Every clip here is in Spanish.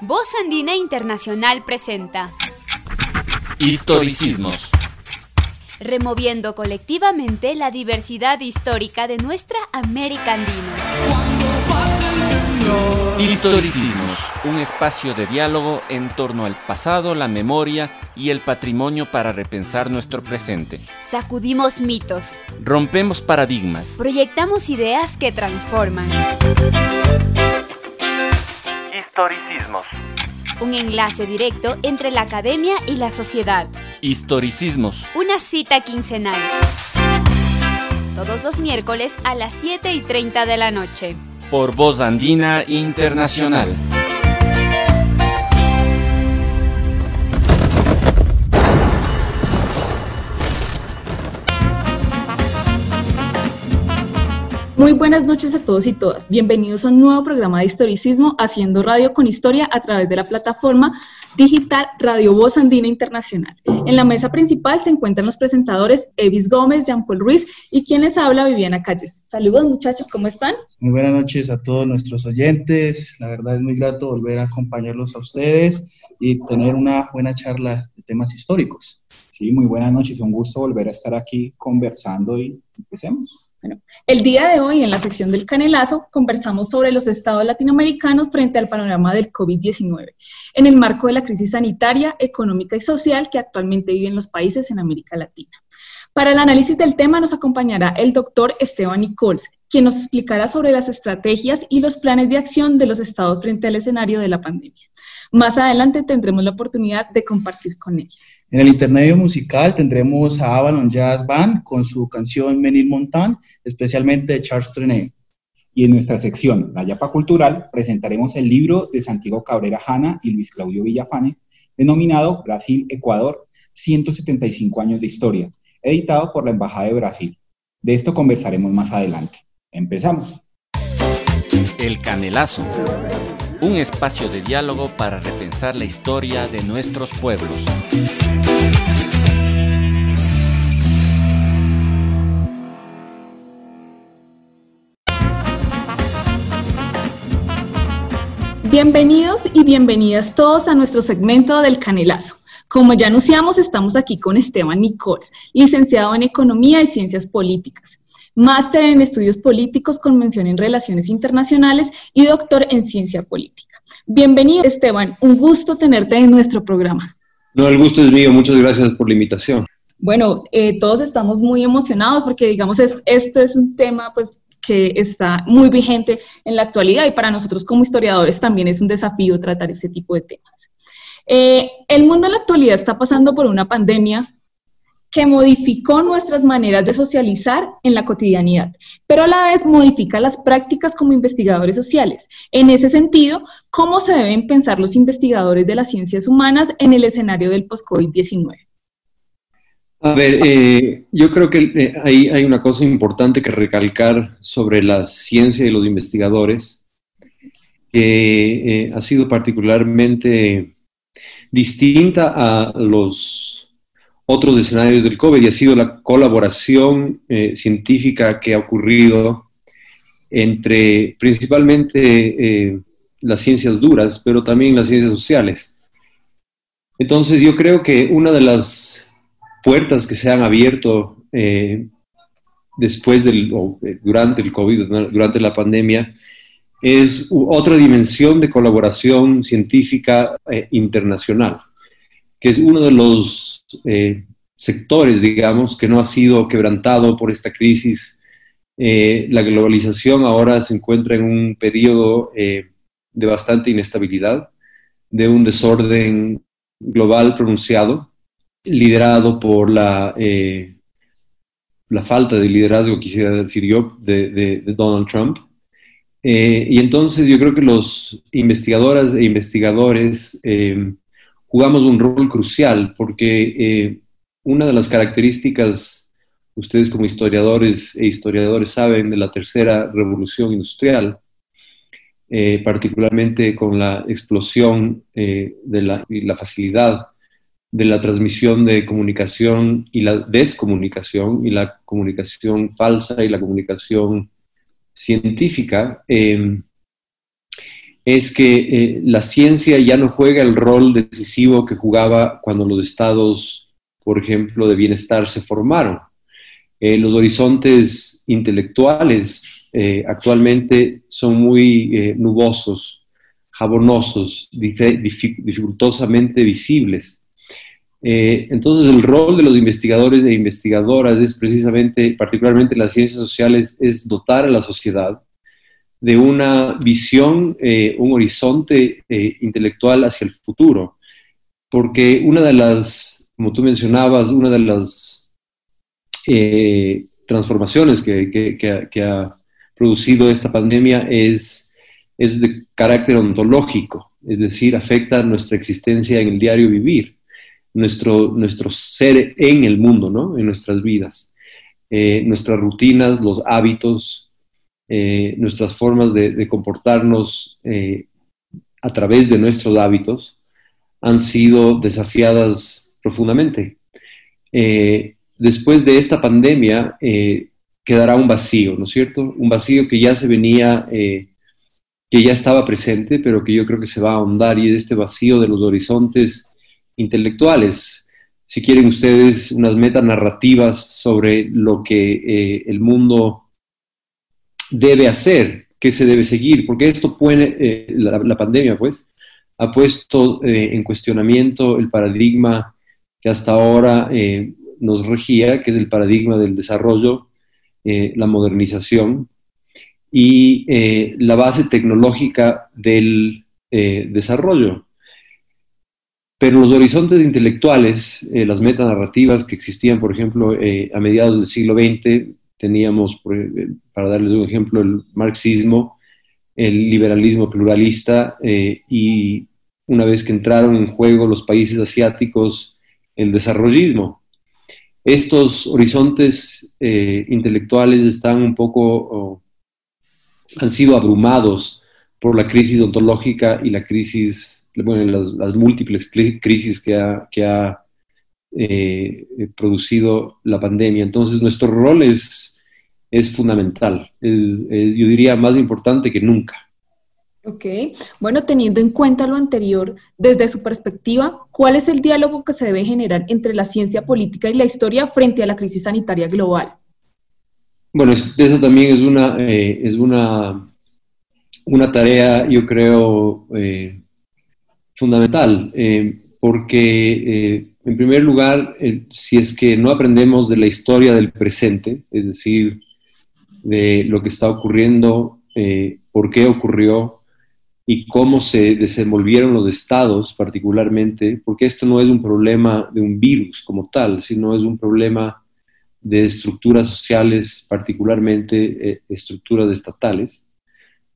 Voz Andina Internacional presenta Historicismos. Removiendo colectivamente la diversidad histórica de nuestra América Andina. Historicismos, un espacio de diálogo en torno al pasado, la memoria y el patrimonio para repensar nuestro presente. Sacudimos mitos. Rompemos paradigmas. Proyectamos ideas que transforman. Historicismos. Un enlace directo entre la academia y la sociedad. Historicismos. Una cita quincenal. Todos los miércoles a las 7 y 30 de la noche. Por Voz Andina Internacional. Muy buenas noches a todos y todas. Bienvenidos a un nuevo programa de historicismo Haciendo Radio con Historia a través de la plataforma digital Radio Voz Andina Internacional. En la mesa principal se encuentran los presentadores Evis Gómez, Jean-Paul Ruiz y quien les habla Viviana Calles. Saludos muchachos, ¿cómo están? Muy buenas noches a todos nuestros oyentes. La verdad es muy grato volver a acompañarlos a ustedes y tener una buena charla de temas históricos. Sí, muy buenas noches. Un gusto volver a estar aquí conversando y empecemos. El día de hoy en la sección del Canelazo conversamos sobre los estados latinoamericanos frente al panorama del COVID-19 en el marco de la crisis sanitaria, económica y social que actualmente viven los países en América Latina. Para el análisis del tema nos acompañará el doctor Esteban Nichols, quien nos explicará sobre las estrategias y los planes de acción de los estados frente al escenario de la pandemia. Más adelante tendremos la oportunidad de compartir con él. En el intermedio musical tendremos a Avalon Jazz Band con su canción Menil Montan, especialmente de Charles Trenet. Y en nuestra sección, La Yapa Cultural, presentaremos el libro de Santiago Cabrera Jana y Luis Claudio Villafane, denominado Brasil-Ecuador, 175 años de historia, editado por la Embajada de Brasil. De esto conversaremos más adelante. Empezamos. El Canelazo. Un espacio de diálogo para repensar la historia de nuestros pueblos. Bienvenidos y bienvenidas todos a nuestro segmento del Canelazo. Como ya anunciamos, estamos aquí con Esteban Nichols, licenciado en Economía y Ciencias Políticas, máster en Estudios Políticos con mención en Relaciones Internacionales y doctor en Ciencia Política. Bienvenido, Esteban. Un gusto tenerte en nuestro programa. No, el gusto es mío. Muchas gracias por la invitación. Bueno, eh, todos estamos muy emocionados porque, digamos, es, esto es un tema, pues, que está muy vigente en la actualidad y para nosotros como historiadores también es un desafío tratar este tipo de temas. Eh, el mundo en la actualidad está pasando por una pandemia que modificó nuestras maneras de socializar en la cotidianidad, pero a la vez modifica las prácticas como investigadores sociales. En ese sentido, ¿cómo se deben pensar los investigadores de las ciencias humanas en el escenario del post-COVID-19? A ver, eh, yo creo que eh, hay, una cosa importante que recalcar sobre la ciencia y los investigadores, que eh, ha sido particularmente distinta a los otros escenarios del COVID y ha sido la colaboración científica que ha ocurrido entre principalmente las ciencias duras, pero también las ciencias sociales. Entonces yo creo que una de las puertas que se han abierto eh, después del, eh, durante el COVID, durante la pandemia, es otra dimensión de colaboración científica eh, internacional, que es uno de los sectores, digamos, que no ha sido quebrantado por esta crisis. la globalización ahora se encuentra en un periodo de bastante inestabilidad, de un desorden global pronunciado, liderado por la, eh, la falta de liderazgo, quisiera decir yo, de, Donald Trump. Eh, y entonces yo creo que los investigadoras e investigadores eh, jugamos un rol crucial porque una de las características, ustedes como historiadores e historiadores saben, de la tercera revolución industrial, particularmente con la explosión de la, y la facilidad de la transmisión de comunicación y la descomunicación y la comunicación falsa y la comunicación científica, em, es que eh, la ciencia ya no juega el rol decisivo que jugaba cuando los estados, por ejemplo, de bienestar se formaron. Eh, los horizontes intelectuales eh, actualmente son muy nubosos, jabonosos, dificultosamente visibles. entonces el rol de los investigadores e investigadoras es precisamente, particularmente las ciencias sociales, es dotar a la sociedad de una visión, eh, un horizonte eh, intelectual hacia el futuro. Porque una de las, como tú mencionabas, una de las eh, transformaciones que, ha producido esta pandemia es, es de carácter ontológico, es decir, afecta nuestra existencia en el diario vivir, nuestro, nuestro ser en el mundo, ¿no? en nuestras vidas, nuestras rutinas, los hábitos, eh, nuestras formas de, comportarnos eh, a través de nuestros hábitos han sido desafiadas profundamente. Eh, después de esta pandemia quedará un vacío, ¿no es cierto? Un vacío que ya se venía, que ya estaba presente, pero que yo creo que se va a ahondar y es este vacío de los horizontes intelectuales. Si quieren ustedes unas metanarrativas sobre lo que el mundo debe hacer, qué se debe seguir, porque esto pone, eh, la, pandemia pues, ha puesto eh, en cuestionamiento el paradigma que hasta ahora eh, nos regía, que es el paradigma del desarrollo, la modernización y la base tecnológica del desarrollo. Pero los horizontes intelectuales, las metanarrativas que existían, por ejemplo, a mediados del siglo XX, teníamos, para darles un ejemplo, el marxismo, el liberalismo pluralista eh, y una vez que entraron en juego los países asiáticos, el desarrollismo. Estos horizontes eh, intelectuales están un poco, han sido abrumados por la crisis ontológica y la crisis, bueno, las, múltiples crisis que ha, que ha eh, producido la pandemia. Entonces, nuestro rol es es fundamental, es, yo diría más importante que nunca. Ok, bueno, teniendo en cuenta lo anterior, desde su perspectiva, ¿cuál es el diálogo que se debe generar entre la ciencia política y la historia frente a la crisis sanitaria global? Bueno, eso también es una, eh, es una, una tarea, yo creo, eh, fundamental, eh, porque en primer lugar, si es que no aprendemos de la historia del presente, es decir, de lo que está ocurriendo, eh, por qué ocurrió y cómo se desenvolvieron los estados particularmente, porque esto no es un problema de un virus como tal, sino es un problema de estructuras sociales, particularmente eh, estructuras estatales,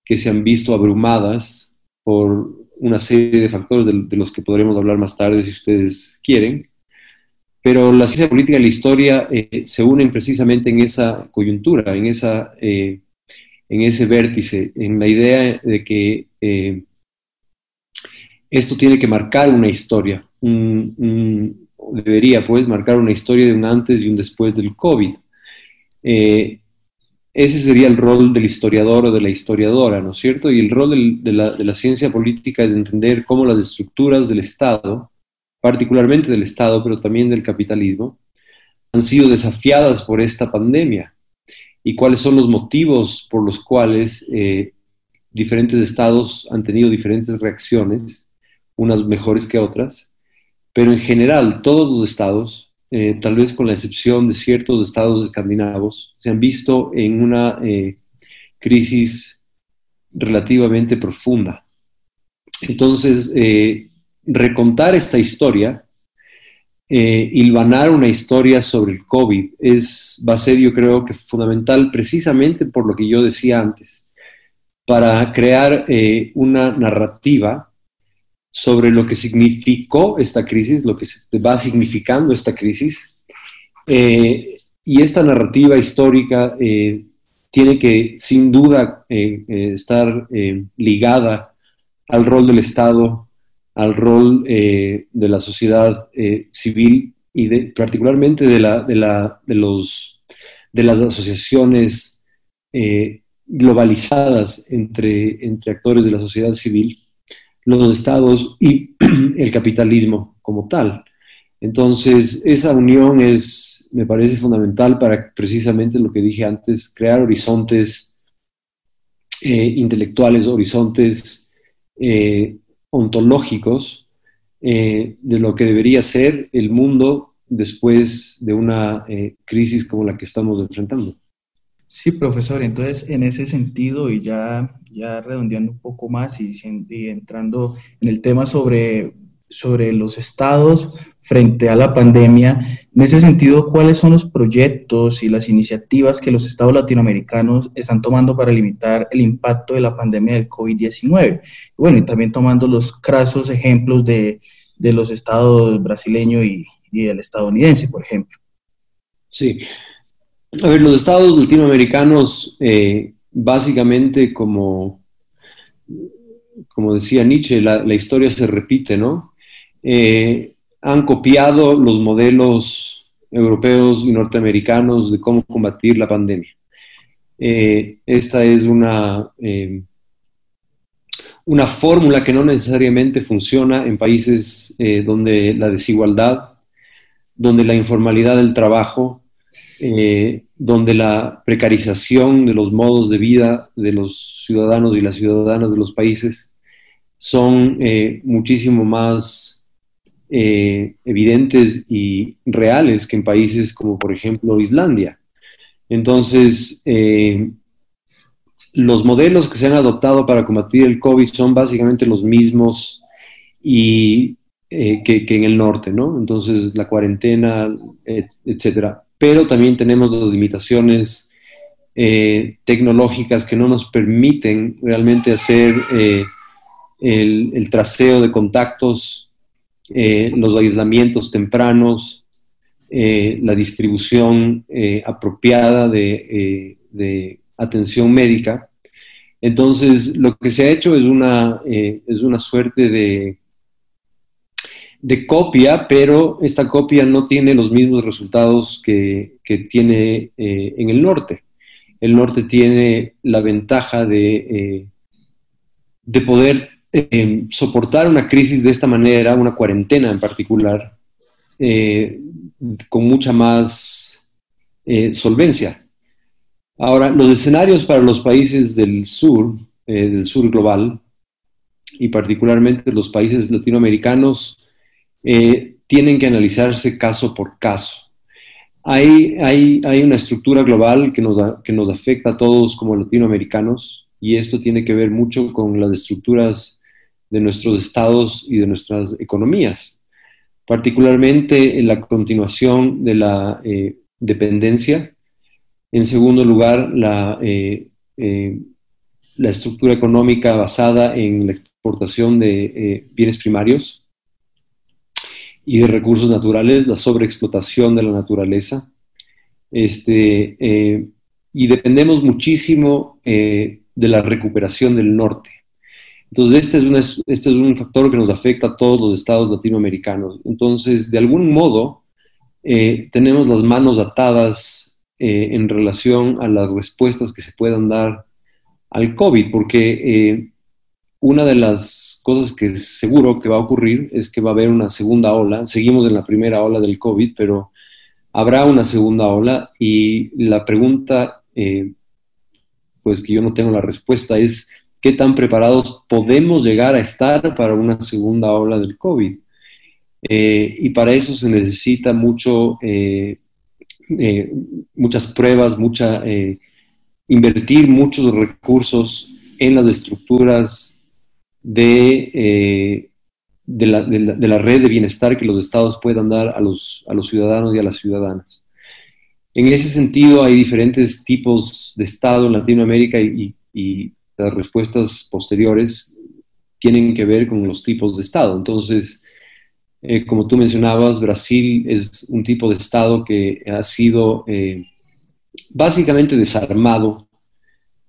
que se han visto abrumadas por una serie de factores de los que podremos hablar más tarde si ustedes quieren, pero la ciencia política y la historia eh, se unen precisamente en esa coyuntura, en, esa, eh, en ese vértice, en la idea de que eh, esto tiene que marcar una historia, debería pues marcar una historia de un antes y un después del COVID. Ese sería el rol del historiador o de la historiadora, ¿no es cierto? Y el rol de, la, ciencia política es entender cómo las estructuras del Estado, particularmente del Estado, pero también del capitalismo, han sido desafiadas por esta pandemia y cuáles son los motivos por los cuales eh, diferentes estados han tenido diferentes reacciones, unas mejores que otras, pero en general todos los estados, eh, tal vez con la excepción de ciertos estados escandinavos, se han visto en una eh, crisis relativamente profunda. Entonces, recontar esta historia, eh, hilvanar una historia sobre el COVID, es, va a ser yo creo que fundamental precisamente por lo que yo decía antes, para crear eh, una narrativa sobre lo que significó esta crisis, lo que va significando esta crisis. Eh, y esta narrativa histórica tiene que, sin duda, estar ligada al rol del Estado al rol eh, de la sociedad eh, civil y particularmente de, la, de, la, de, los, de las asociaciones eh, globalizadas entre, entre actores de la sociedad civil, los estados y el capitalismo como tal. Entonces, esa unión es, me parece fundamental para precisamente lo que dije antes, crear horizontes eh, intelectuales, horizontes eh, ontológicos eh, de lo que debería ser el mundo después de una crisis como la que estamos enfrentando. Sí, profesor, entonces en ese sentido y ya, ya redondeando un poco más y, y entrando en el tema sobre sobre los estados frente a la pandemia. En ese sentido, ¿cuáles son los proyectos y las iniciativas que los estados latinoamericanos están tomando para limitar el impacto de la pandemia del COVID-19? Bueno, y también tomando los crasos ejemplos de, los estados brasileño y, el estadounidense, por ejemplo. Sí. A ver, los estados latinoamericanos, eh, básicamente, como, como decía Nietzsche, la, historia se repite, ¿no? Eh, han copiado los modelos europeos y norteamericanos de cómo combatir la pandemia. Eh, esta es una, una fórmula que no necesariamente funciona en países donde la desigualdad, donde la informalidad del trabajo, donde la precarización de los modos de vida de los ciudadanos y las ciudadanas de los países son muchísimo más eh, evidentes y reales que en países como por ejemplo Islandia. Entonces, eh, los modelos que se han adoptado para combatir el COVID son básicamente los mismos y, eh, que, en el norte, ¿no? Entonces, la cuarentena, etcétera. Pero también tenemos las limitaciones tecnológicas que no nos permiten realmente hacer el, el, traseo de contactos eh, los aislamientos tempranos, eh, la distribución eh, apropiada de, atención médica. Entonces, lo que se ha hecho es una, es una suerte de, de copia, pero esta copia no tiene los mismos resultados que, que tiene en el norte. El norte tiene la ventaja de, de poder eh, soportar una crisis de esta manera, una cuarentena en particular, eh, con mucha más eh, solvencia. Ahora, los escenarios para los países del sur, del sur global, y particularmente los países latinoamericanos, tienen que analizarse caso por caso. Hay, hay, hay una estructura global que nos, que nos afecta a todos como latinoamericanos y esto tiene que ver mucho con las estructuras de nuestros estados y de nuestras economías, particularmente en la continuación de la eh, dependencia. En segundo lugar, la, eh, eh, la estructura económica basada en la exportación de bienes primarios y de recursos naturales, la sobreexplotación de la naturaleza. Este, y dependemos muchísimo de la recuperación del norte. Entonces, este es, este es un factor que nos afecta a todos los estados latinoamericanos. Entonces, de algún modo, eh, tenemos las manos atadas eh, en relación a las respuestas que se puedan dar al COVID, porque eh, una de las cosas que seguro que va a ocurrir es que va a haber una segunda ola. Seguimos en la primera ola del COVID, pero habrá una segunda ola y la pregunta, pues que yo no tengo la respuesta, es qué tan preparados podemos llegar a estar para una segunda ola del COVID. Eh, y para eso se necesita mucho, eh, eh, muchas pruebas, mucha, invertir muchos recursos en las estructuras de, de, la, de, la, red de bienestar que los estados puedan dar a los, a los ciudadanos y a las ciudadanas. En ese sentido, hay diferentes tipos de Estado en Latinoamérica y, las respuestas posteriores tienen que ver con los tipos de Estado. Entonces, eh, como tú mencionabas, Brasil es un tipo de Estado que ha sido eh, básicamente desarmado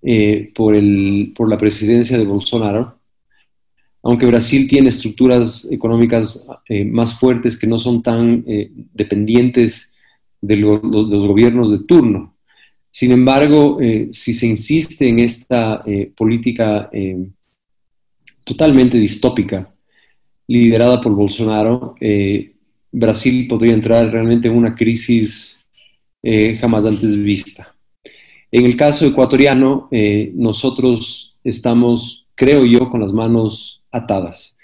eh, por, el, por la presidencia de Bolsonaro, aunque Brasil tiene estructuras económicas más fuertes que no son tan dependientes de, los gobiernos de turno. Sin embargo, si se insiste en esta política totalmente distópica, liderada por Bolsonaro, Brasil podría entrar realmente en una crisis jamás antes vista. En el caso ecuatoriano, nosotros estamos, creo yo, con las manos atadas.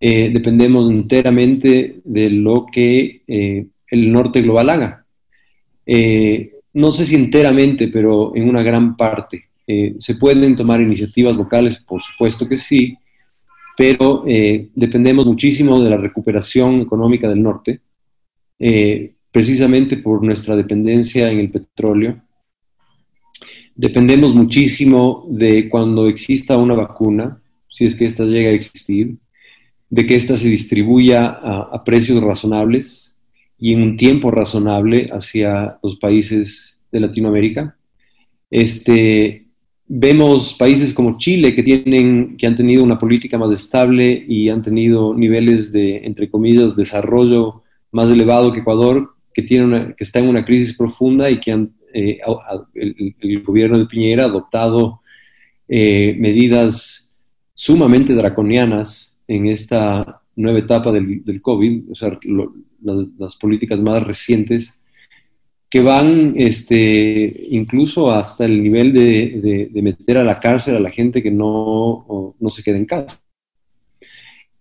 Eh, dependemos enteramente de lo que eh, el norte global haga. Eh, no sé si enteramente, pero en una gran parte. ¿Se pueden tomar iniciativas locales? Por supuesto que sí, pero dependemos muchísimo de la recuperación económica del norte, precisamente por nuestra dependencia en el petróleo. Dependemos muchísimo de cuando exista una vacuna, si es que ésta llega a existir, de que ésta se distribuya a, precios razonables y en un tiempo razonable hacia los países de Latinoamérica. Este, vemos países como Chile que, tienen, que han tenido una política más estable y han tenido niveles de, entre comillas, desarrollo más elevado que Ecuador, que, tiene que está en una crisis profunda y que han, eh, el, gobierno de Piñera ha adoptado eh, medidas sumamente draconianas en esta nueva etapa del, COVID, o sea, las políticas más recientes, que van este, incluso hasta el nivel de, meter a la cárcel a la gente que no, no se queda en casa.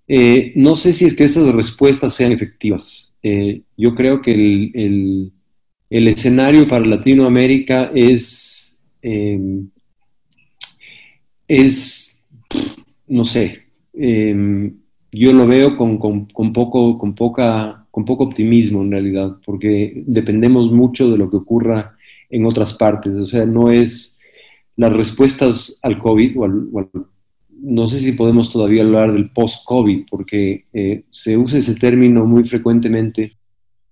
Eh, no sé si es que esas respuestas sean efectivas. Eh, yo creo que el, el, escenario para Latinoamérica es, eh, es no sé, em, yo lo veo con, poco, con, poca, con poco optimismo en realidad, porque dependemos mucho de lo que ocurra en otras partes. O sea, no es las respuestas al COVID, o no sé si podemos todavía hablar del post-COVID, porque eh, se usa ese término muy frecuentemente,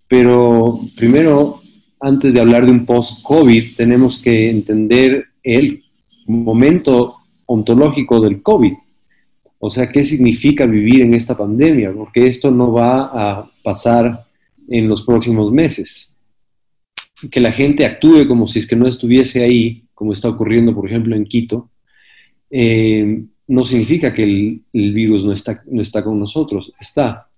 pero primero, antes de hablar de un post-COVID, tenemos que entender el momento ontológico del COVID. O sea, ¿qué significa vivir en esta pandemia? Porque esto no va a pasar en los próximos meses. Que la gente actúe como si es que no estuviese ahí, como está ocurriendo, por ejemplo, en Quito, eh, no significa que el, virus no está, no está con nosotros, está.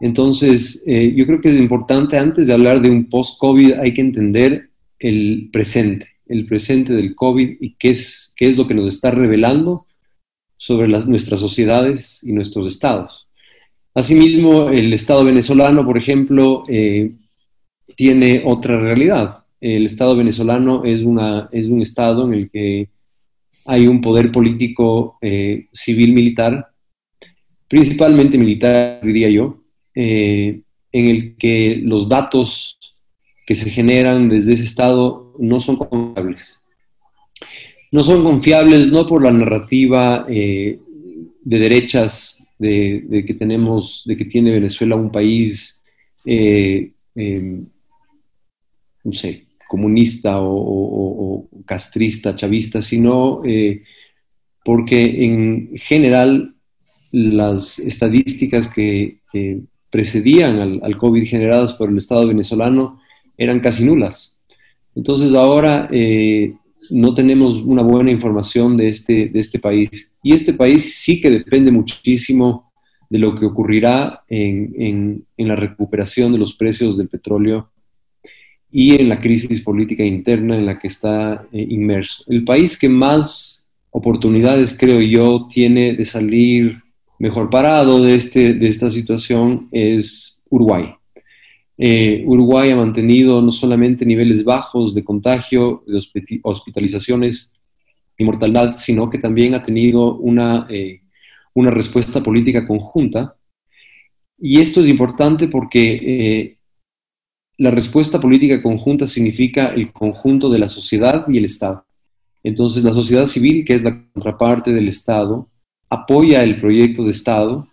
Entonces, eh, yo creo que es importante, antes de hablar de un post-COVID, hay que entender el presente, el presente del COVID y qué es, qué es lo que nos está revelando sobre nuestras sociedades y nuestros estados. Asimismo, el Estado venezolano, por ejemplo, eh, tiene otra realidad. El Estado venezolano es, un Estado en el que hay un poder político eh, civil-militar, principalmente militar, diría yo, eh, en el que los datos que se generan desde ese Estado no son confiables no son confiables no por la narrativa eh, de derechas de, que tenemos, de que tiene Venezuela un país, eh, em, no sé, comunista o, castrista, chavista, sino eh, porque en general las estadísticas que precedían al, al, COVID generadas por el Estado venezolano eran casi nulas. Entonces ahora no tenemos una buena información de este, de este país. Y este país sí que depende muchísimo de lo que ocurrirá en, la recuperación de los precios del petróleo y en la crisis política interna en la que está eh, inmerso. El país que más oportunidades, creo yo, tiene de salir mejor parado de, este, de esta situación es Uruguay. Eh, Uruguay ha mantenido no solamente niveles bajos de contagio, de hospitalizaciones y mortalidad, sino que también ha tenido una, eh, una respuesta política conjunta. Y esto es importante porque eh, la respuesta política conjunta significa el conjunto de la sociedad y el Estado. Entonces, la sociedad civil, que es la contraparte del Estado, apoya el proyecto de Estado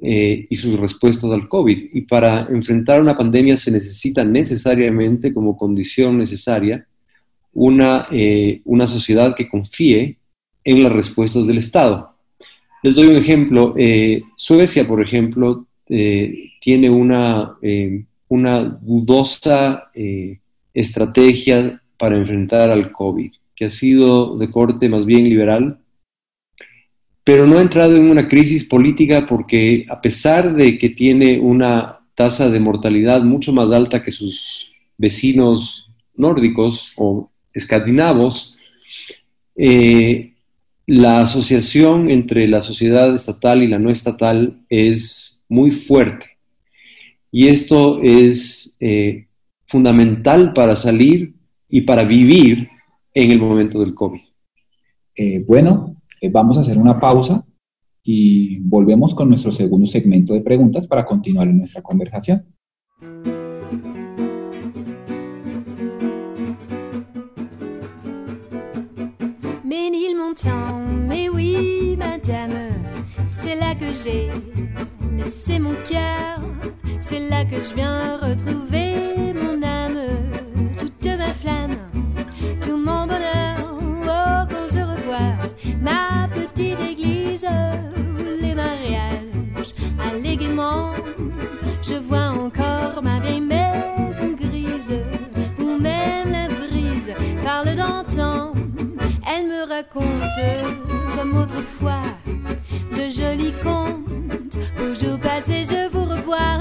eh, y sus respuestas al COVID. Y para enfrentar una pandemia se necesita necesariamente, como condición necesaria, una, eh, una sociedad que confíe en las respuestas del Estado. Les doy un ejemplo. Eh, Suecia, por ejemplo, tiene una, una dudosa estrategia para enfrentar al COVID, que ha sido de corte más bien liberal, pero no ha entrado en una crisis política porque a pesar de que tiene una tasa de mortalidad mucho más alta que sus vecinos nórdicos o escandinavos, eh, la asociación entre la sociedad estatal y la no estatal es muy fuerte. Y esto es eh, fundamental para salir y para vivir en el momento del COVID. Eh, bueno, eh, vamos a hacer una pausa y volvemos con nuestro segundo segmento de preguntas para continuar en nuestra conversación. mais oui, madame, c'est là que j'ai laissé mon cœur, c'est là que je viens retrouver mon je vois encore ma vieille maison grise, où même la brise parle d'antan. Elle me raconte, comme autrefois, de jolis contes. Au jour passé, je vous revois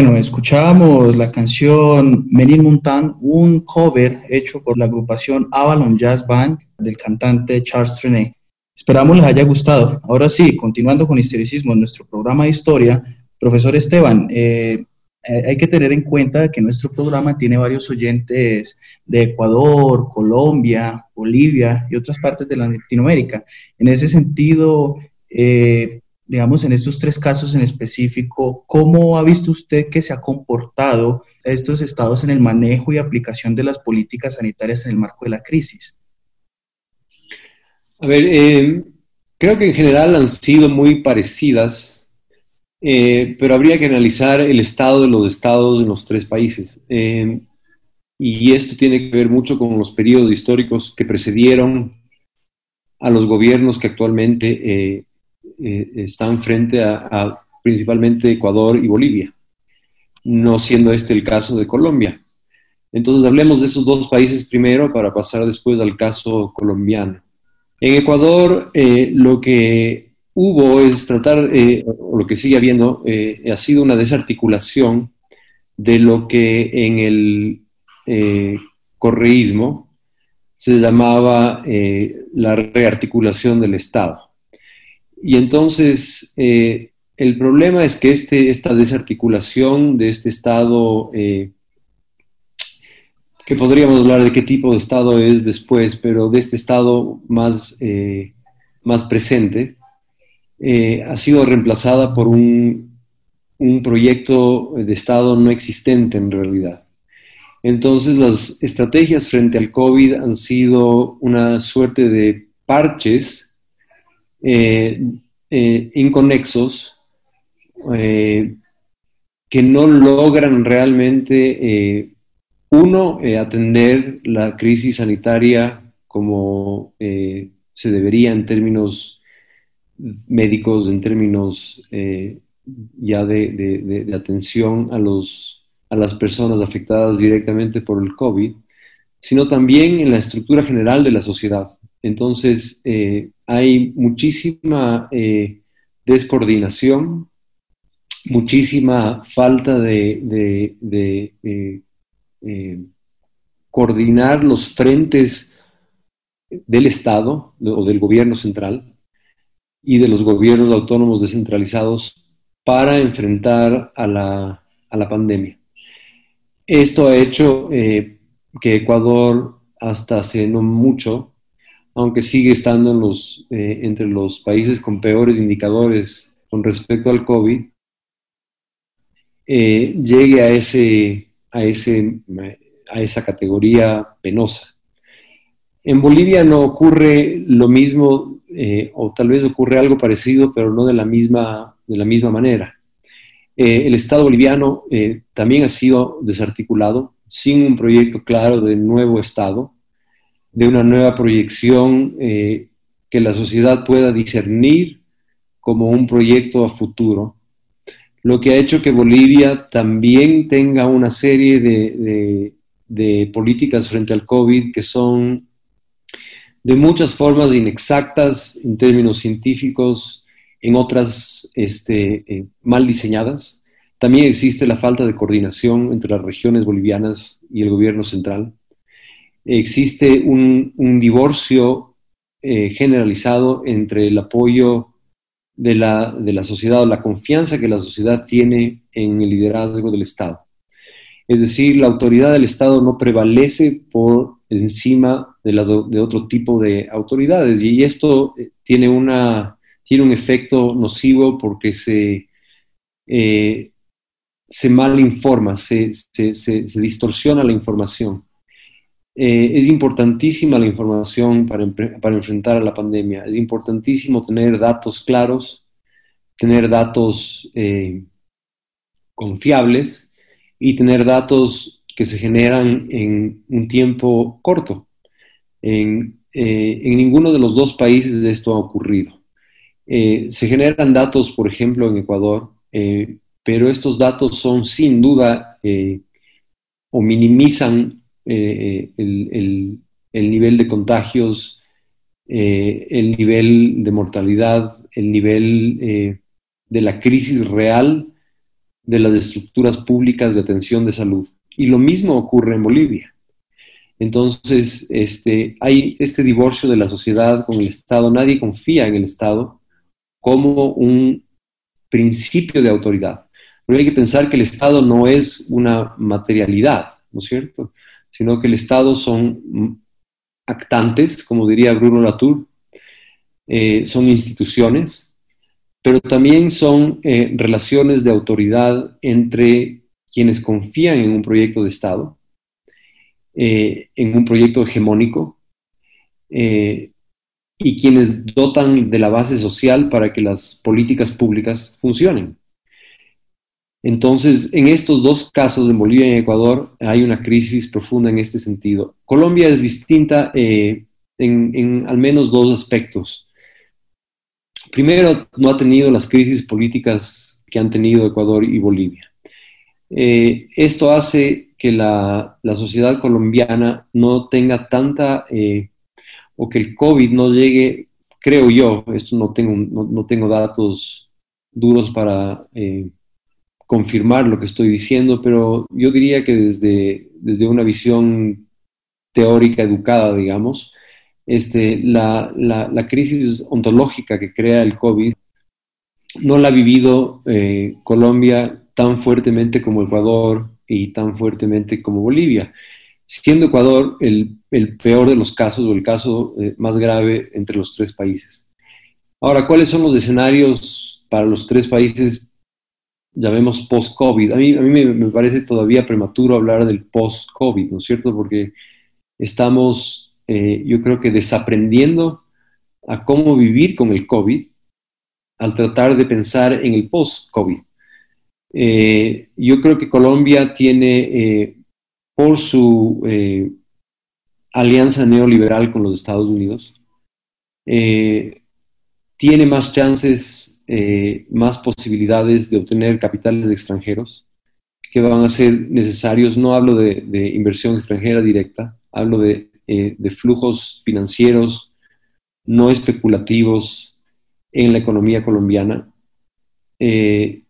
Bueno, escuchábamos la canción Menil Montan, un cover hecho por la agrupación Avalon Jazz Band del cantante Charles Trenet. Esperamos les haya gustado. Ahora sí, continuando con Historicismo, en nuestro programa de historia, profesor Esteban, eh, eh, hay que tener en cuenta que nuestro programa tiene varios oyentes de Ecuador, Colombia, Bolivia y otras partes de Latinoamérica. En ese sentido, eh, digamos, en estos tres casos en específico, ¿cómo ha visto usted que se ha comportado estos estados en el manejo y aplicación de las políticas sanitarias en el marco de la crisis? A ver, eh, creo que en general han sido muy parecidas, eh, pero habría que analizar el estado de los estados en los tres países. Eh, y esto tiene que ver mucho con los periodos históricos que precedieron a los gobiernos que actualmente están frente a, principalmente Ecuador y Bolivia, no siendo este el caso de Colombia. Entonces hablemos de esos dos países primero para pasar después al caso colombiano. En Ecuador eh, lo que hubo es tratar, eh, o lo que sigue habiendo, eh, ha sido una desarticulación de lo que en el correísmo se llamaba la rearticulación del Estado. Y entonces el problema es que este, esta desarticulación de este Estado que podríamos hablar de qué tipo de Estado es después, pero de este Estado más, eh, más presente, eh, ha sido reemplazada por un, un proyecto de Estado no existente en realidad. Entonces las estrategias frente al COVID han sido una suerte de parches eh, inconexos que no logran realmente uno, eh, atender la crisis sanitaria como eh, se debería en términos médicos, en términos eh, ya de, atención a, los, a las personas afectadas directamente por el COVID, sino también en la estructura general de la sociedad. Entonces, hay muchísima descoordinación, muchísima falta de, eh, coordinar los frentes del Estado o del gobierno central y de los gobiernos autónomos descentralizados para enfrentar a la, a la pandemia. Esto ha hecho eh, que Ecuador hasta hace no mucho, aunque sigue estando eh, entre los países con peores indicadores con respecto al COVID, llegue a esa categoría penosa. En Bolivia no ocurre lo mismo, eh, o tal vez ocurre algo parecido, pero no de la misma, manera. Eh, el Estado boliviano eh, también ha sido desarticulado, sin un proyecto claro de nuevo Estado, de una nueva proyección que la sociedad pueda discernir como un proyecto a futuro lo que ha hecho que Bolivia también tenga una serie de, políticas frente al COVID que son de muchas formas inexactas en términos científicos, en otras este, eh, mal diseñadas. También existe la falta de coordinación entre las regiones bolivianas y el gobierno central. Existe un, divorcio eh, generalizado entre el apoyo de la, de la sociedad o la confianza que la sociedad tiene en el liderazgo del Estado. Es decir, la autoridad del Estado no prevalece por encima de, de otro tipo de autoridades y esto eh, tiene, una, tiene un efecto nocivo porque se, eh, se mal informa, se, se, se distorsiona la información. Eh, es importantísima la información para, para, enfrentar a la pandemia. Es importantísimo tener datos claros, tener datos eh, confiables y tener datos que se generan en un tiempo corto. En, eh, en ninguno de los dos países esto ha ocurrido. se generan datos, por ejemplo, en Ecuador, pero estos datos son sin duda o minimizan eh, el, nivel de contagios, eh, el nivel de mortalidad, el nivel eh, de la crisis real de las estructuras públicas de atención de salud. Y lo mismo ocurre en Bolivia. Entonces, este, hay este divorcio de la sociedad con el Estado. Nadie confía en el Estado como un principio de autoridad. Pero hay que pensar que el Estado no es una materialidad, ¿no es cierto? Sino que el Estado son actantes, como diría Bruno Latour, eh, son instituciones, pero también son eh, relaciones de autoridad entre quienes confían en un proyecto de Estado, eh, en un proyecto hegemónico, y quienes dotan de la base social para que las políticas públicas funcionen. Entonces, en estos dos casos, en Bolivia y Ecuador, hay una crisis profunda en este sentido. Colombia es distinta en, en, al menos dos aspectos. Primero, no ha tenido las crisis políticas que han tenido Ecuador y Bolivia. Eh, esto hace que la, la, sociedad colombiana no tenga tanta, eh, o que el COVID no llegue, creo yo, esto no tengo, no, no tengo datos duros para eh, confirmar lo que estoy diciendo, pero yo diría que desde, desde una visión teórica educada, digamos, este, la, la, crisis ontológica que crea el COVID no la ha vivido eh, Colombia tan fuertemente como Ecuador y tan fuertemente como Bolivia, siendo Ecuador el, el peor de los casos o el caso eh, más grave entre los tres países. Ahora, ¿cuáles son los escenarios para los tres países, llamemos post-COVID? A mí, a mí me, parece todavía prematuro hablar del post-COVID, ¿no es cierto? Porque estamos eh, yo creo que desaprendiendo a cómo vivir con el COVID al tratar de pensar en el post-COVID. Eh, yo creo que Colombia tiene, eh, por su alianza neoliberal con los Estados Unidos, tiene más chances, más posibilidades de obtener capitales extranjeros que van a ser necesarios. No hablo de inversión extranjera directa, hablo de eh, de flujos financieros no especulativos en la economía colombiana eh,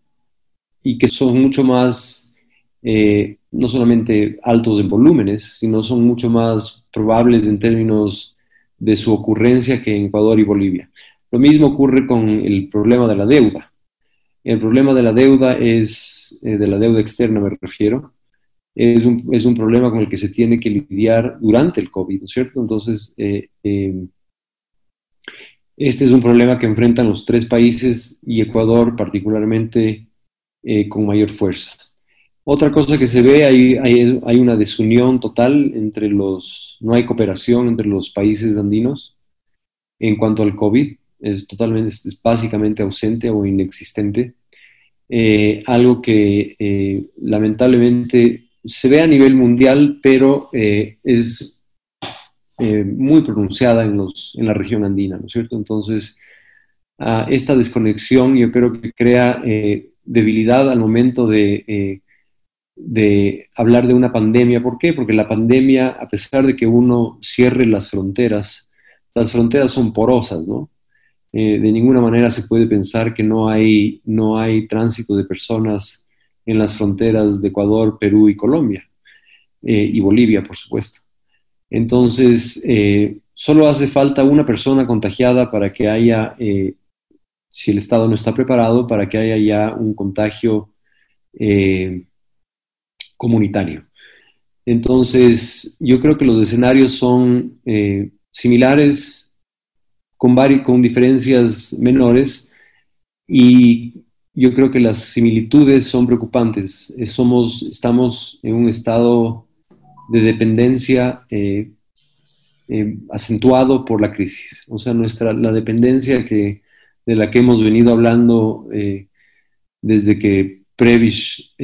y que son mucho más, eh, no solamente altos en volúmenes, sino son mucho más probables en términos de su ocurrencia que en Ecuador y Bolivia. Lo mismo ocurre con el problema de la deuda. El problema de la deuda es, de la deuda externa me refiero, es un, es un, problema con el que se tiene que lidiar durante el COVID, ¿no es cierto? Entonces, eh, eh, este es un problema que enfrentan los tres países y Ecuador particularmente eh, con mayor fuerza. Otra cosa que se ve, hay, hay, una desunión total entre los, no hay cooperación entre los países andinos en cuanto al COVID, es totalmente, es básicamente ausente o inexistente. algo que lamentablemente se ve a nivel mundial, pero eh, es eh, muy pronunciada en, los, en la región andina, ¿no es cierto? Entonces, esta desconexión yo creo que crea eh, debilidad al momento de, de hablar de una pandemia. ¿Por qué? Porque la pandemia, a pesar de que uno cierre las fronteras, las fronteras son porosas, ¿no? De ninguna manera se puede pensar que no hay, no hay tránsito de personas en las fronteras de Ecuador, Perú y Colombia, eh, y Bolivia, por supuesto. Entonces, eh, solo hace falta una persona contagiada para que haya, eh, si el Estado no está preparado, para que haya ya un contagio comunitario. Entonces, yo creo que los escenarios son similares, con, con diferencias menores, y yo creo que las similitudes son preocupantes. Eh, somos, estamos en un estado de dependencia eh, eh, acentuado por la crisis. O sea, nuestra, la dependencia que, de la que hemos venido hablando desde que Prevish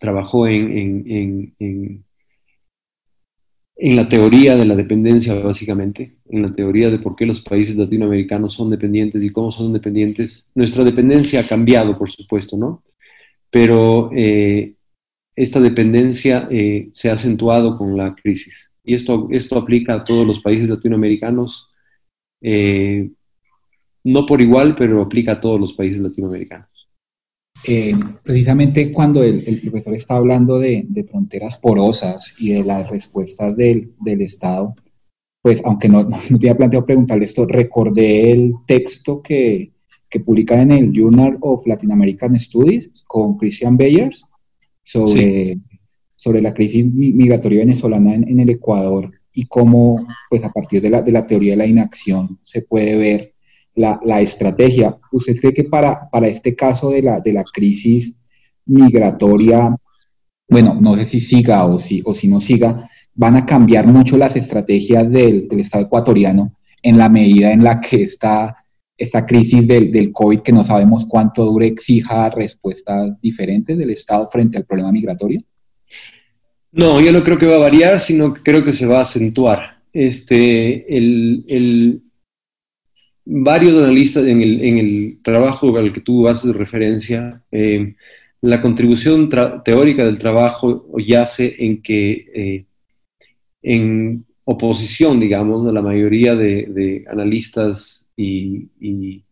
trabajó en, en la teoría de la dependencia, básicamente, en la teoría de por qué los países latinoamericanos son dependientes y cómo son dependientes. Nuestra dependencia ha cambiado, por supuesto, ¿no? Pero eh, esta dependencia eh, se ha acentuado con la crisis. Y esto, esto aplica a todos los países latinoamericanos, eh, no por igual, pero aplica a todos los países latinoamericanos. Eh, precisamente cuando el, profesor está hablando de, fronteras porosas y de las respuestas del, Estado, pues aunque no, no, te había planteado preguntarle esto, recordé el texto que, que publica en el Journal of Latin American Studies con Christian Beyers sobre, sobre la crisis migratoria venezolana en, el Ecuador y cómo, pues a partir de la, de la teoría de la inacción, se puede ver la, estrategia. ¿Usted cree que para, para este caso de la, de la crisis migratoria, bueno, no sé si siga o si, o si no siga, van a cambiar mucho las estrategias del, del Estado ecuatoriano en la medida en la que esta, esta crisis del, del, COVID, que no sabemos cuánto dure, exija respuestas diferentes del Estado frente al problema migratorio? No, yo no creo que va a variar, sino que creo que se va a acentuar. Este, el, el, varios analistas en el, en el, trabajo al que tú haces referencia, eh, la contribución teórica del trabajo yace en que eh, en oposición, digamos, a la mayoría de, analistas y,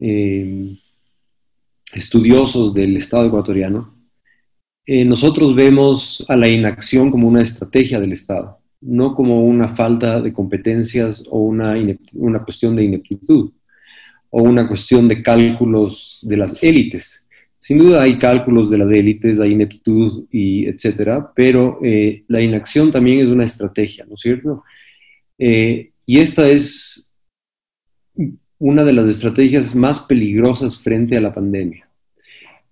eh, estudiosos del Estado ecuatoriano, nosotros vemos a la inacción como una estrategia del Estado, no como una falta de competencias o una, una cuestión de ineptitud o una cuestión de cálculos de las élites sin duda hay cálculos de las élites, hay ineptitud y etcétera, pero eh, la inacción también es una estrategia, ¿no es cierto? Eh, y esta es una de las estrategias más peligrosas frente a la pandemia.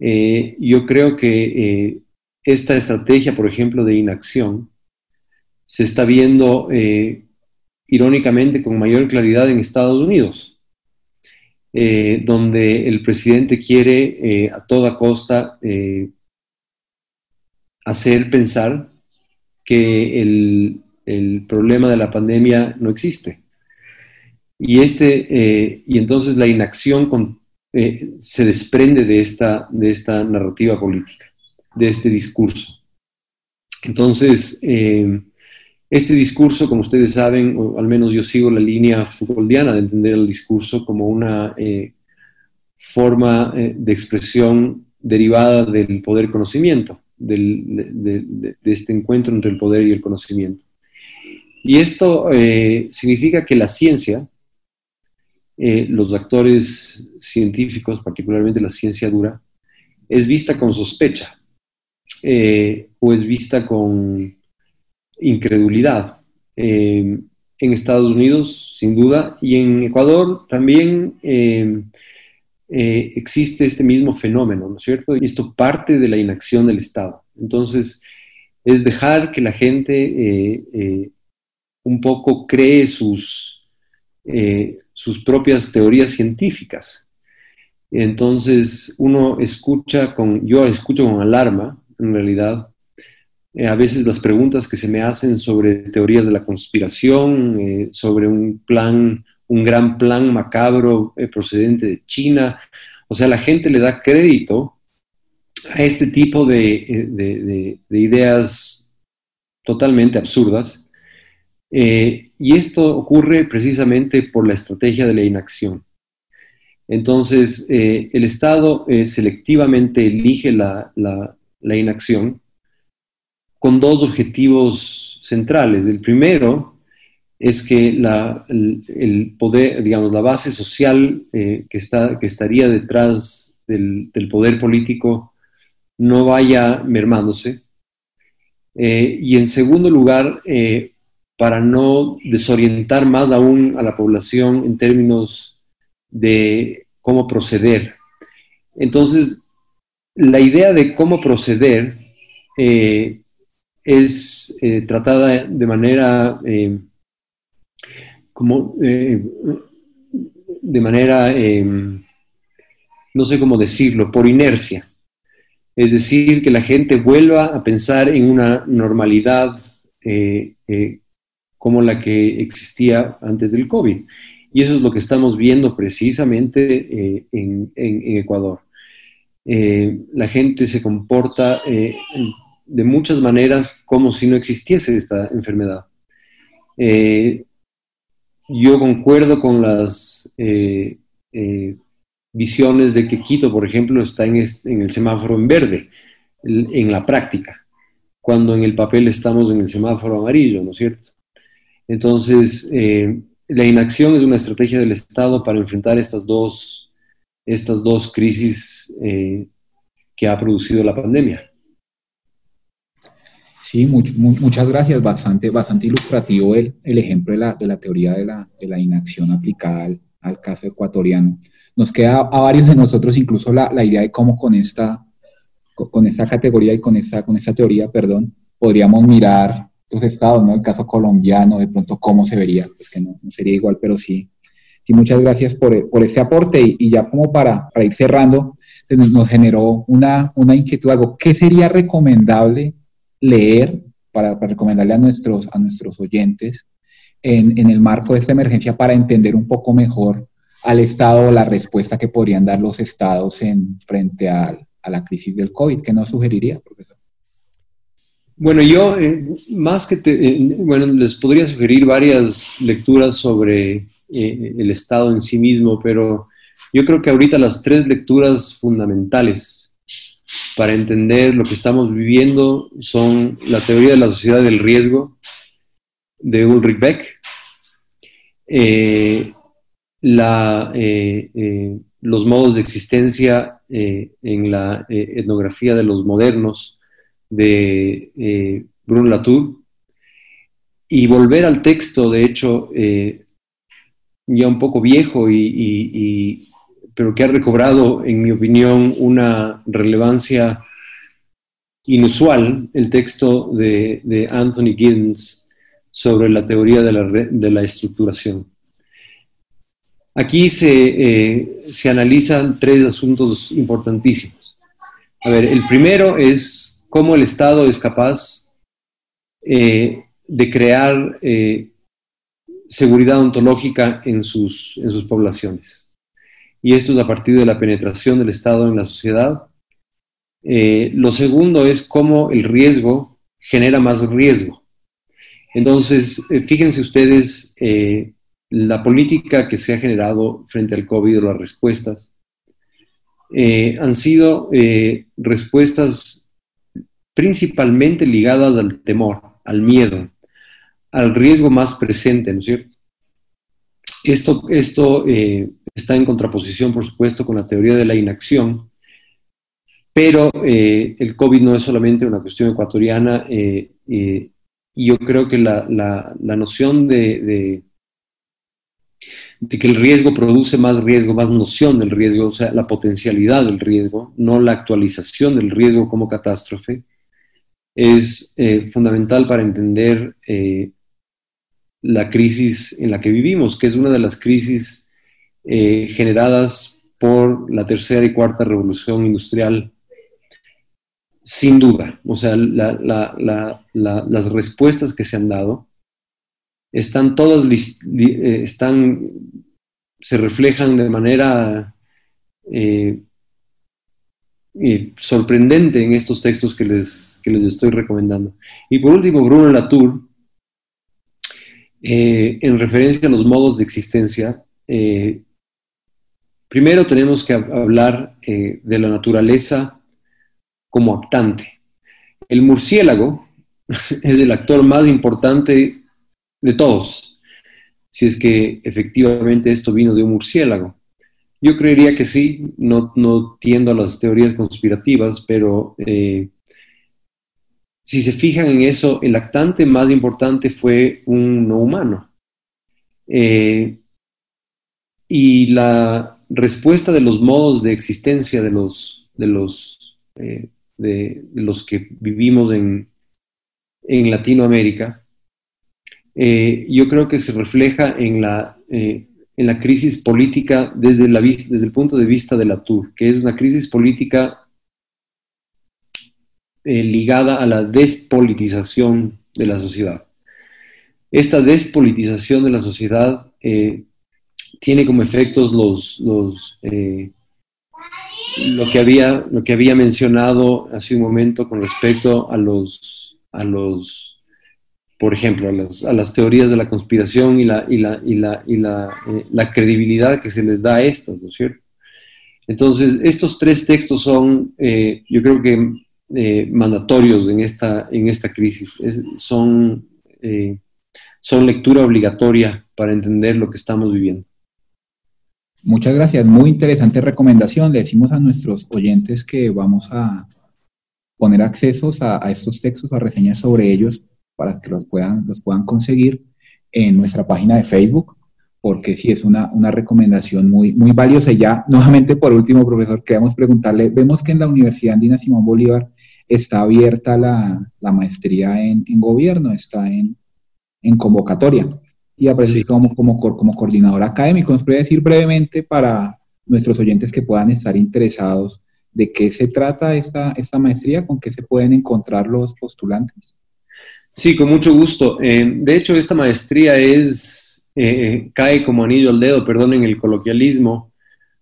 Eh, yo creo que esta estrategia, por ejemplo, de inacción, se está viendo irónicamente con mayor claridad en Estados Unidos. Eh, donde el presidente quiere eh, a toda costa eh, hacer pensar que el, problema de la pandemia no existe. Y, este, y entonces la inacción se desprende de esta, de esta narrativa política, de este discurso. Entonces, este discurso, como ustedes saben, o al menos yo sigo la línea Foucauldiana de entender el discurso como una eh, forma eh, de expresión derivada del poder conocimiento, de, este encuentro entre el poder y el conocimiento. Y esto eh, significa que la ciencia, los actores científicos, particularmente la ciencia dura, es vista con sospecha o es vista con incredulidad. Eh, en Estados Unidos, sin duda, y en Ecuador también eh, eh, existe este mismo fenómeno, ¿no es cierto? Y esto parte de la inacción del Estado. Entonces, es dejar que la gente un poco cree sus, sus propias teorías científicas. Entonces, uno escucha con, yo escucho con alarma, en realidad, eh, a veces las preguntas que se me hacen sobre teorías de la conspiración, eh, sobre un plan, un gran plan macabro eh, procedente de China. O sea, la gente le da crédito a este tipo de, ideas totalmente absurdas. y esto ocurre precisamente por la estrategia de la inacción. Entonces, el Estado selectivamente elige la, la inacción con dos objetivos centrales. El primero es que la, el, poder, digamos, la base social eh, que, está, que estaría detrás del, poder político no vaya mermándose. Eh, y en segundo lugar, eh, para no desorientar más aún a la población en términos de cómo proceder. Entonces, la idea de cómo proceder es eh, tratada de manera eh, como eh, de manera no sé cómo decirlo, por inercia. Es decir, que la gente vuelva a pensar en una normalidad como la que existía antes del COVID. Y eso es lo que estamos viendo precisamente en, Ecuador. la gente se comporta de muchas maneras como si no existiese esta enfermedad. Eh, yo concuerdo con las eh, eh, visiones de que Quito, por ejemplo, está en, el semáforo en verde, en la práctica, cuando en el papel estamos en el semáforo amarillo, ¿no es cierto? Entonces, la inacción es una estrategia del Estado para enfrentar estas dos, estas dos crisis que ha producido la pandemia. Sí, muchas gracias. Bastante, bastante ilustrativo el, el ejemplo de la, de la teoría de la, de la, inacción aplicada al caso ecuatoriano. Nos queda a varios de nosotros incluso la, la idea de cómo con esta, con esta categoría y con esta, con esta teoría, perdón, podríamos mirar los estados, ¿no? El caso colombiano, de pronto cómo se vería, pues que no, no sería igual, pero sí. Sí, muchas gracias por, por este aporte y, y, ya como para, para ir cerrando, nos generó una, una inquietud, algo, ¿qué sería recomendable leer para, para recomendarle a nuestros, a nuestros oyentes en, en, el marco de esta emergencia para entender un poco mejor al Estado la respuesta que podrían dar los estados en, frente a, a la crisis del COVID? ¿Qué nos sugeriría, profesor? Bueno, yo eh, más que te, eh, bueno, les podría sugerir varias lecturas sobre eh, el Estado en sí mismo, pero yo creo que ahorita las tres lecturas fundamentales para entender lo que estamos viviendo son la teoría de la sociedad del riesgo de Ulrich Beck, eh, eh, eh, los modos de existencia en la etnografía de los modernos de Bruno Latour, y volver al texto, de hecho, ya un poco viejo y, pero que ha recobrado, en mi opinión, una relevancia inusual, el texto de, Anthony Giddens sobre la teoría de la, de la estructuración. Aquí se, eh, se, analizan tres asuntos importantísimos. A ver, el primero es cómo el Estado es capaz eh, de crear eh, seguridad ontológica en sus, en sus poblaciones y esto es a partir de la penetración del Estado en la sociedad. Eh, lo segundo es cómo el riesgo genera más riesgo. Entonces, eh, fíjense ustedes eh, la política que se ha generado frente al COVID las respuestas. Eh, han sido respuestas principalmente ligadas al temor, al miedo, al riesgo más presente, ¿no es cierto? Esto, esto eh, está en contraposición, por supuesto, con la teoría de la inacción, pero eh, el COVID no es solamente una cuestión ecuatoriana eh, y yo creo que la, la, la noción de, de, de, que el riesgo produce más riesgo, más noción del riesgo, o sea, la potencialidad del riesgo, no la actualización del riesgo como catástrofe, es fundamental para entender la crisis en la que vivimos, que es una de las crisis eh, generadas por la tercera y cuarta revolución industrial, sin duda. O sea, la, la, la, las respuestas que se han dado están todas, eh, están, se reflejan de manera eh, sorprendente en estos textos que les, que les estoy recomendando. Y por último, Bruno Latour, eh, en referencia a los modos de existencia, eh, primero tenemos que hablar eh, de la naturaleza como actante. El murciélago es el actor más importante de todos, si es que efectivamente esto vino de un murciélago. Yo creería que sí, no, no tiendo a las teorías conspirativas, pero eh, si se fijan en eso, el actante más importante fue un no humano. Eh, y la respuesta de los modos de existencia de los, de los, eh, de, los que vivimos en, en Latinoamérica, eh, yo creo que se refleja en la, en la crisis política desde, la, desde el punto de vista de la TUR, que es una crisis política eh, ligada a la despolitización de la sociedad. Esta despolitización de la sociedad eh, tiene como efectos los, eh, lo, que había, lo que había mencionado hace un momento con respecto a los, a los por ejemplo, a las, a las teorías de la conspiración y, la, y, la, y, la, y la, credibilidad que se les da a estas, ¿no es cierto? Entonces, estos tres textos son, yo creo que eh, mandatorios en esta, en esta crisis. Son, eh, son lectura obligatoria para entender lo que estamos viviendo. Muchas gracias, muy interesante recomendación. Le decimos a nuestros oyentes que vamos a poner accesos a, a estos textos, a reseñas sobre ellos, para que los puedan, los puedan conseguir en nuestra página de Facebook, porque sí es una, una recomendación muy, muy valiosa. Y ya, nuevamente, por último, profesor, queríamos preguntarle, vemos que en la Universidad Andina Simón Bolívar está abierta la, la maestría en, en, gobierno, está en, en convocatoria y aparece como, como, como coordinador académico. ¿Nos puede decir brevemente para nuestros oyentes que puedan estar interesados de qué se trata esta, esta maestría, con qué se pueden encontrar los postulantes? Sí, con mucho gusto. Eh, de hecho, esta maestría es, eh, cae como anillo al dedo, perdonen el coloquialismo,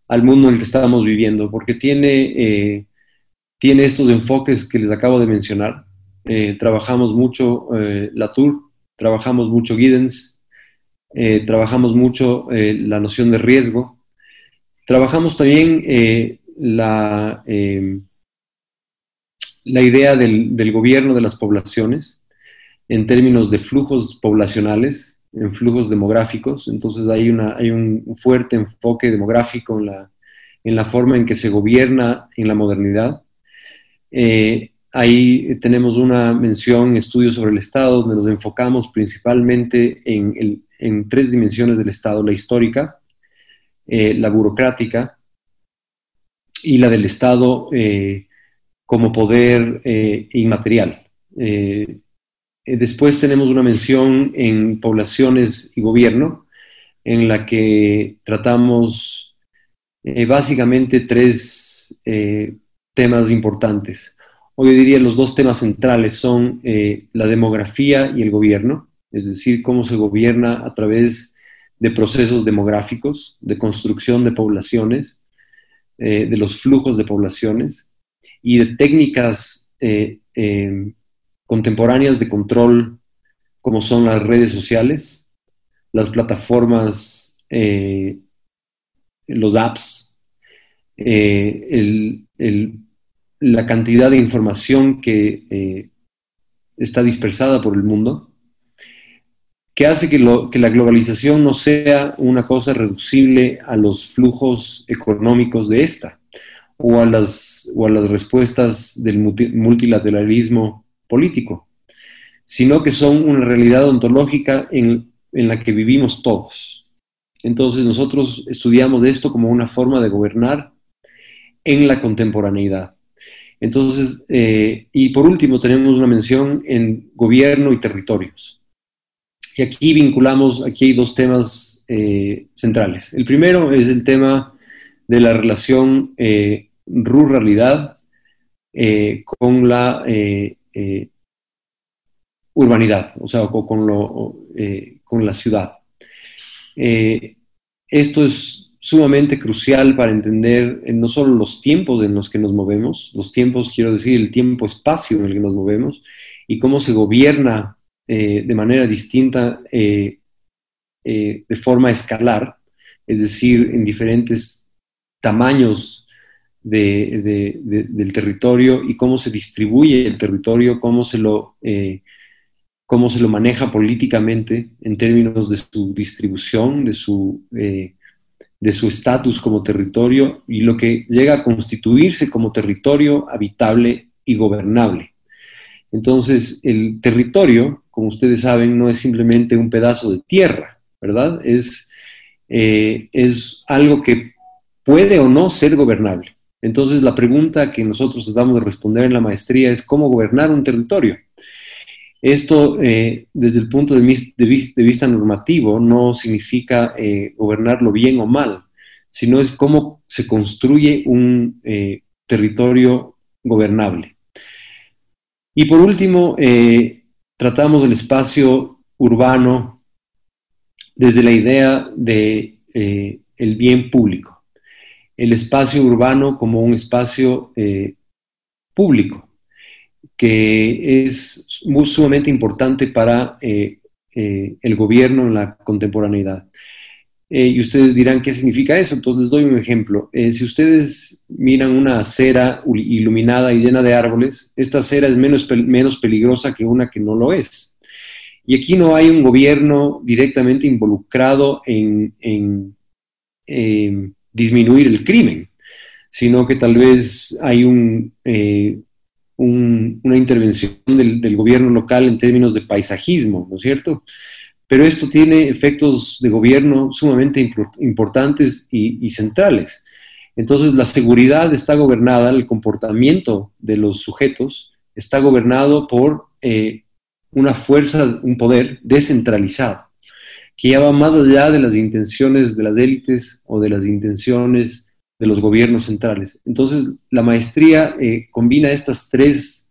al mundo en el que estamos viviendo, porque tiene, eh, tiene estos enfoques que les acabo de mencionar. trabajamos mucho la Tour, trabajamos mucho Giddens, eh, trabajamos mucho eh, la noción de riesgo, trabajamos también eh, la, la idea del, del, gobierno de las poblaciones en términos de flujos poblacionales, en flujos demográficos, entonces hay, una, hay un fuerte enfoque demográfico en la, en la forma en que se gobierna en la modernidad. Ahí tenemos una mención, estudios sobre el Estado, donde nos enfocamos principalmente en tres dimensiones del Estado, la histórica, eh, la burocrática y la del Estado eh, como poder eh, inmaterial. después tenemos una mención en poblaciones y gobierno, en la que tratamos básicamente tres temas importantes. Hoy diría los dos temas centrales son la demografía y el gobierno es decir, cómo se gobierna a través de procesos demográficos, de construcción de poblaciones, eh, de los flujos de poblaciones y de técnicas eh, em, contemporáneas de control como son las redes sociales, las plataformas, eh, los apps, la cantidad de información que está dispersada por el mundo que hace que, la globalización no sea una cosa reducible a los flujos económicos de esta o a las, o a las respuestas del multilateralismo político, sino que son una realidad ontológica en, la que vivimos todos. Entonces nosotros estudiamos esto como una forma de gobernar en la contemporaneidad. Entonces, eh, y por último tenemos una mención en gobierno y territorios. Y aquí vinculamos, aquí hay dos temas eh, centrales. El primero es el tema de la relación eh, ruralidad con la urbanidad, o sea, con la ciudad. esto es sumamente crucial para entender no solo los tiempos en los que nos movemos, los tiempos, quiero decir, el tiempo-espacio en el que nos movemos, y cómo se gobierna eh, de manera distinta eh, eh, de forma escalar, es decir, en diferentes tamaños del territorio y cómo se distribuye el territorio, cómo se lo, cómo se lo maneja políticamente en términos de su distribución, de su de su estatus como territorio y lo que llega a constituirse como territorio habitable y gobernable. Entonces, el territorio, como ustedes saben, no es simplemente un pedazo de tierra, ¿verdad? Es, eh, es algo que puede o no ser gobernable. Entonces, la pregunta que nosotros tratamos de responder en la maestría es cómo gobernar un territorio. Esto, eh, desde el punto de, vista normativo, no significa eh, gobernarlo bien o mal, sino es cómo se construye un territorio gobernable. Y por último, eh, tratamos el espacio urbano desde la idea de eh, el bien público. El espacio urbano como un espacio eh, público, que es muy, sumamente importante para el gobierno en la contemporaneidad. Eh, y ustedes dirán, ¿qué significa eso? Entonces les doy un ejemplo. Eh, si ustedes miran una acera iluminada y llena de árboles, esta acera es menos, menos peligrosa que una que no lo es. Y aquí no hay un gobierno directamente involucrado en, disminuir el crimen, sino que tal vez hay un, eh, una intervención del, gobierno local en términos de paisajismo, ¿no es cierto? pero esto tiene efectos de gobierno sumamente importantes y, centrales. Entonces, la seguridad está gobernada, el comportamiento de los sujetos está gobernado por eh, una fuerza, un poder descentralizado, que ya va más allá de las intenciones de las élites o de las intenciones de los gobiernos centrales. Entonces, la maestría eh, combina estas tres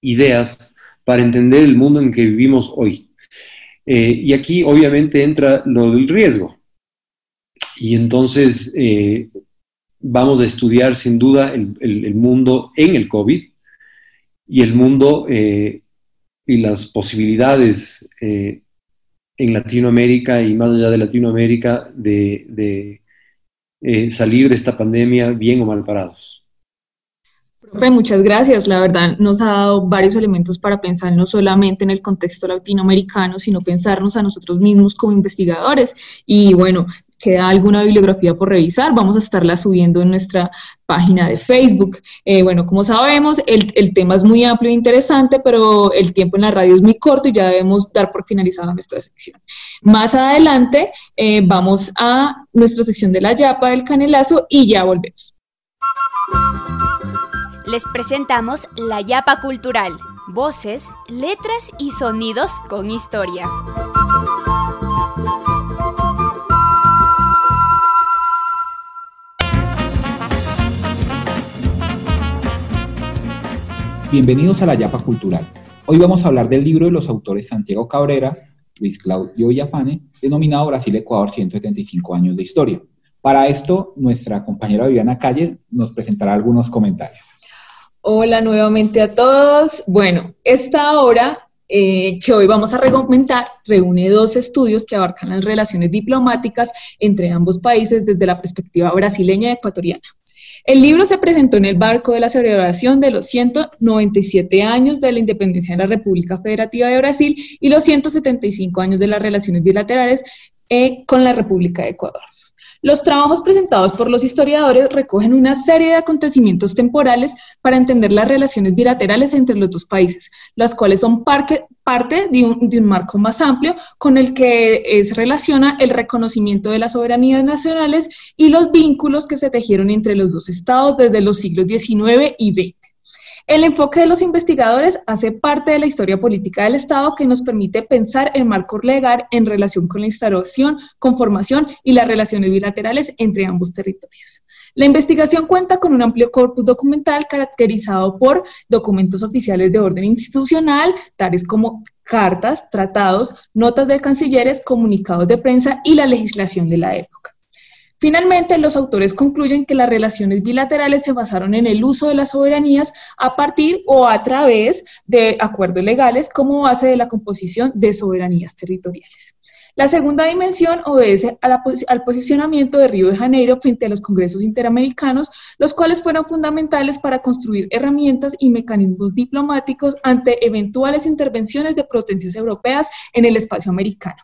ideas para entender el mundo en que vivimos hoy. Eh, y aquí obviamente entra lo del riesgo. Y entonces eh, vamos a estudiar sin duda el, mundo en el COVID y el mundo y las posibilidades en Latinoamérica y más allá de Latinoamérica de salir de esta pandemia bien o mal parados muchas gracias. La verdad nos ha dado varios elementos para pensar no solamente en el contexto latinoamericano, sino pensarnos a nosotros mismos como investigadores. Y bueno, queda alguna bibliografía por revisar, vamos a estarla subiendo en nuestra página de Facebook. Eh, bueno, como sabemos, el, tema es muy amplio e interesante, pero el tiempo en la radio es muy corto y ya debemos dar por finalizada nuestra sección. Más adelante eh, vamos a nuestra sección de la Yapa del Canelazo y ya volvemos les presentamos La Yapa Cultural, voces, letras y sonidos con historia. Bienvenidos a La Yapa Cultural. Hoy vamos a hablar del libro de los autores Santiago Cabrera, Luis Claudio Villafane, denominado Brasil-Ecuador 175 años de historia. Para esto, nuestra compañera Viviana Calle nos presentará algunos comentarios. Hola nuevamente a todos. Bueno, esta obra eh, que hoy vamos a recomendar reúne dos estudios que abarcan las relaciones diplomáticas entre ambos países desde la perspectiva brasileña y ecuatoriana. El libro se presentó en el barco de la celebración de los 197 años de la independencia de la República Federativa de Brasil y los 175 años de las relaciones bilaterales eh, con la República de Ecuador. Los trabajos presentados por los historiadores recogen una serie de acontecimientos temporales para entender las relaciones bilaterales entre los dos países, las cuales son parte de un, marco más amplio con el que se relaciona el reconocimiento de las soberanías nacionales y los vínculos que se tejieron entre los dos estados desde los siglos XIX y XX. El enfoque de los investigadores hace parte de la historia política del Estado que nos permite pensar el marco legal en relación con la instalación, conformación y las relaciones bilaterales entre ambos territorios. La investigación cuenta con un amplio corpus documental caracterizado por documentos oficiales de orden institucional, tales como cartas, tratados, notas de cancilleres, comunicados de prensa y la legislación de la época. Finalmente, los autores concluyen que las relaciones bilaterales se basaron en el uso de las soberanías a partir o a través de acuerdos legales como base de la composición de soberanías territoriales. La segunda dimensión obedece al posicionamiento de Río de Janeiro frente a los congresos interamericanos, los cuales fueron fundamentales para construir herramientas y mecanismos diplomáticos ante eventuales intervenciones de potencias europeas en el espacio americano.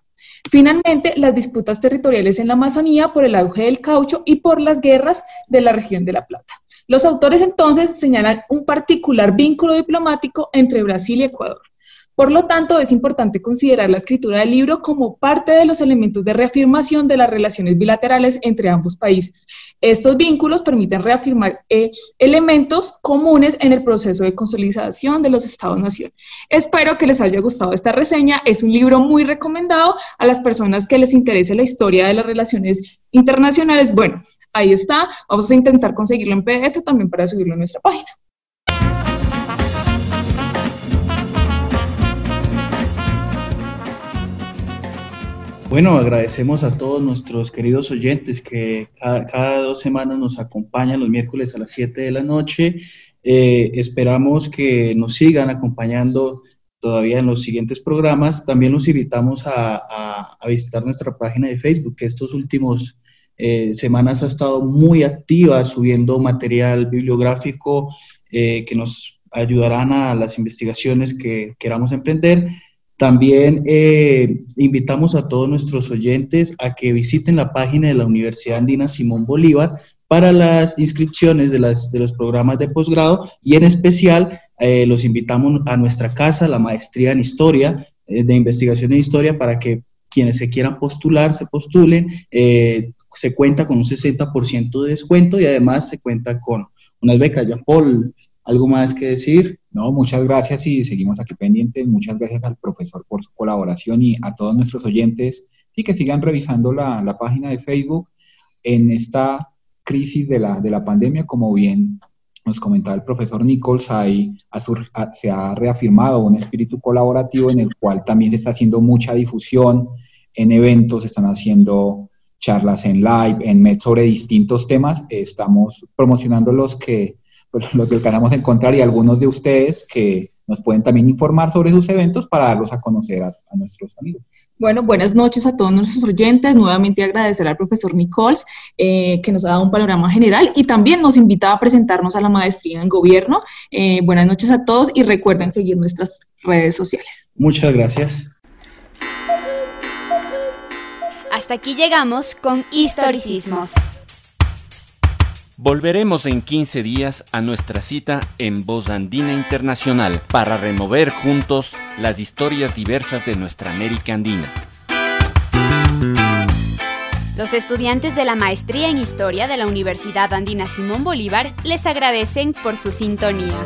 Finalmente, las disputas territoriales en la Amazonía por el auge del caucho y por las guerras de la región de La Plata. Los autores entonces señalan un particular vínculo diplomático entre Brasil y Ecuador. Por lo tanto, es importante considerar la escritura del libro como parte de los elementos de reafirmación de las relaciones bilaterales entre ambos países. Estos vínculos permiten reafirmar eh, elementos comunes en el proceso de consolidación de los Estados-nación. Espero que les haya gustado esta reseña. Es un libro muy recomendado a las personas que les interese la historia de las relaciones internacionales. Bueno, ahí está. Vamos a intentar conseguirlo en PDF también para subirlo a nuestra página. Bueno, agradecemos a todos nuestros queridos oyentes que cada, dos semanas nos acompañan los miércoles a las 7 de la noche. Eh, esperamos que nos sigan acompañando todavía en los siguientes programas. También los invitamos a, visitar nuestra página de Facebook, que estos últimos eh, semanas ha estado muy activa subiendo material bibliográfico eh, que nos ayudarán a las investigaciones que queramos emprender. También eh, invitamos a todos nuestros oyentes a que visiten la página de la Universidad Andina Simón Bolívar para las inscripciones de, las, de los programas de posgrado y en especial eh, los invitamos a nuestra casa, la maestría en historia, eh, de investigación en historia, para que quienes se quieran postular, se postulen. Se cuenta con un 60% de descuento y además se cuenta con unas becas. Jean Paul, ¿algo más que decir? No, muchas gracias y seguimos aquí pendientes. Muchas gracias al profesor por su colaboración y a todos nuestros oyentes y que sigan revisando la, la página de Facebook en esta crisis de la, de la pandemia, como bien nos comentaba el profesor Nichols, ahí se ha reafirmado un espíritu colaborativo en el cual también se está haciendo mucha difusión en eventos, se están haciendo charlas en live, en MED sobre distintos temas. Estamos promocionando los que, pues, los que alcanzamos a encontrar y algunos de ustedes que nos pueden también informar sobre sus eventos para darlos a conocer a nuestros amigos. Bueno, buenas noches a todos nuestros oyentes. Nuevamente agradecer al profesor Nichols eh, que nos ha dado un panorama general y también nos invita a presentarnos a la maestría en gobierno. Eh, buenas noches a todos y recuerden seguir nuestras redes sociales. Muchas gracias. Hasta aquí llegamos con historicismos. Volveremos en 15 días a nuestra cita en Voz Andina Internacional para remover juntos las historias diversas de nuestra América Andina. Los estudiantes de la Maestría en Historia de la Universidad Andina Simón Bolívar les agradecen por su sintonía.